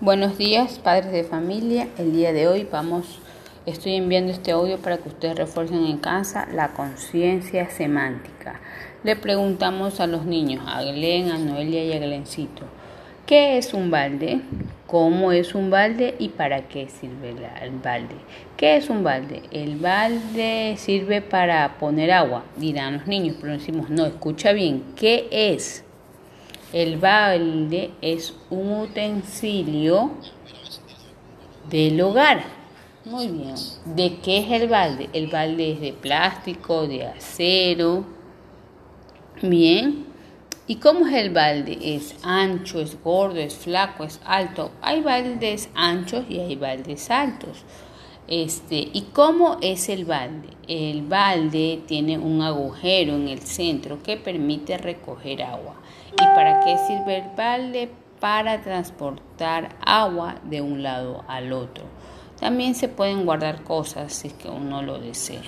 Buenos días, padres de familia. El día de hoy vamos, estoy enviando este audio para que ustedes refuercen en casa la conciencia semántica. Le preguntamos a los niños, a Glen, a Noelia y a Glencito, ¿qué es un balde? ¿Cómo es un balde y para qué sirve el balde? ¿Qué es un balde? El balde sirve para poner agua, dirán los niños, pero decimos, no, escucha bien, ¿qué es? El balde es un utensilio del hogar. Muy bien. ¿De qué es el balde? El balde es de plástico, de acero. Bien. ¿Y cómo es el balde? Es ancho, es gordo, es flaco, es alto. Hay baldes anchos y hay baldes altos. Este, ¿Y cómo es el balde? El balde tiene un agujero en el centro que permite recoger agua. ¿Y para qué sirve el balde? Para transportar agua de un lado al otro. También se pueden guardar cosas si es que uno lo desea.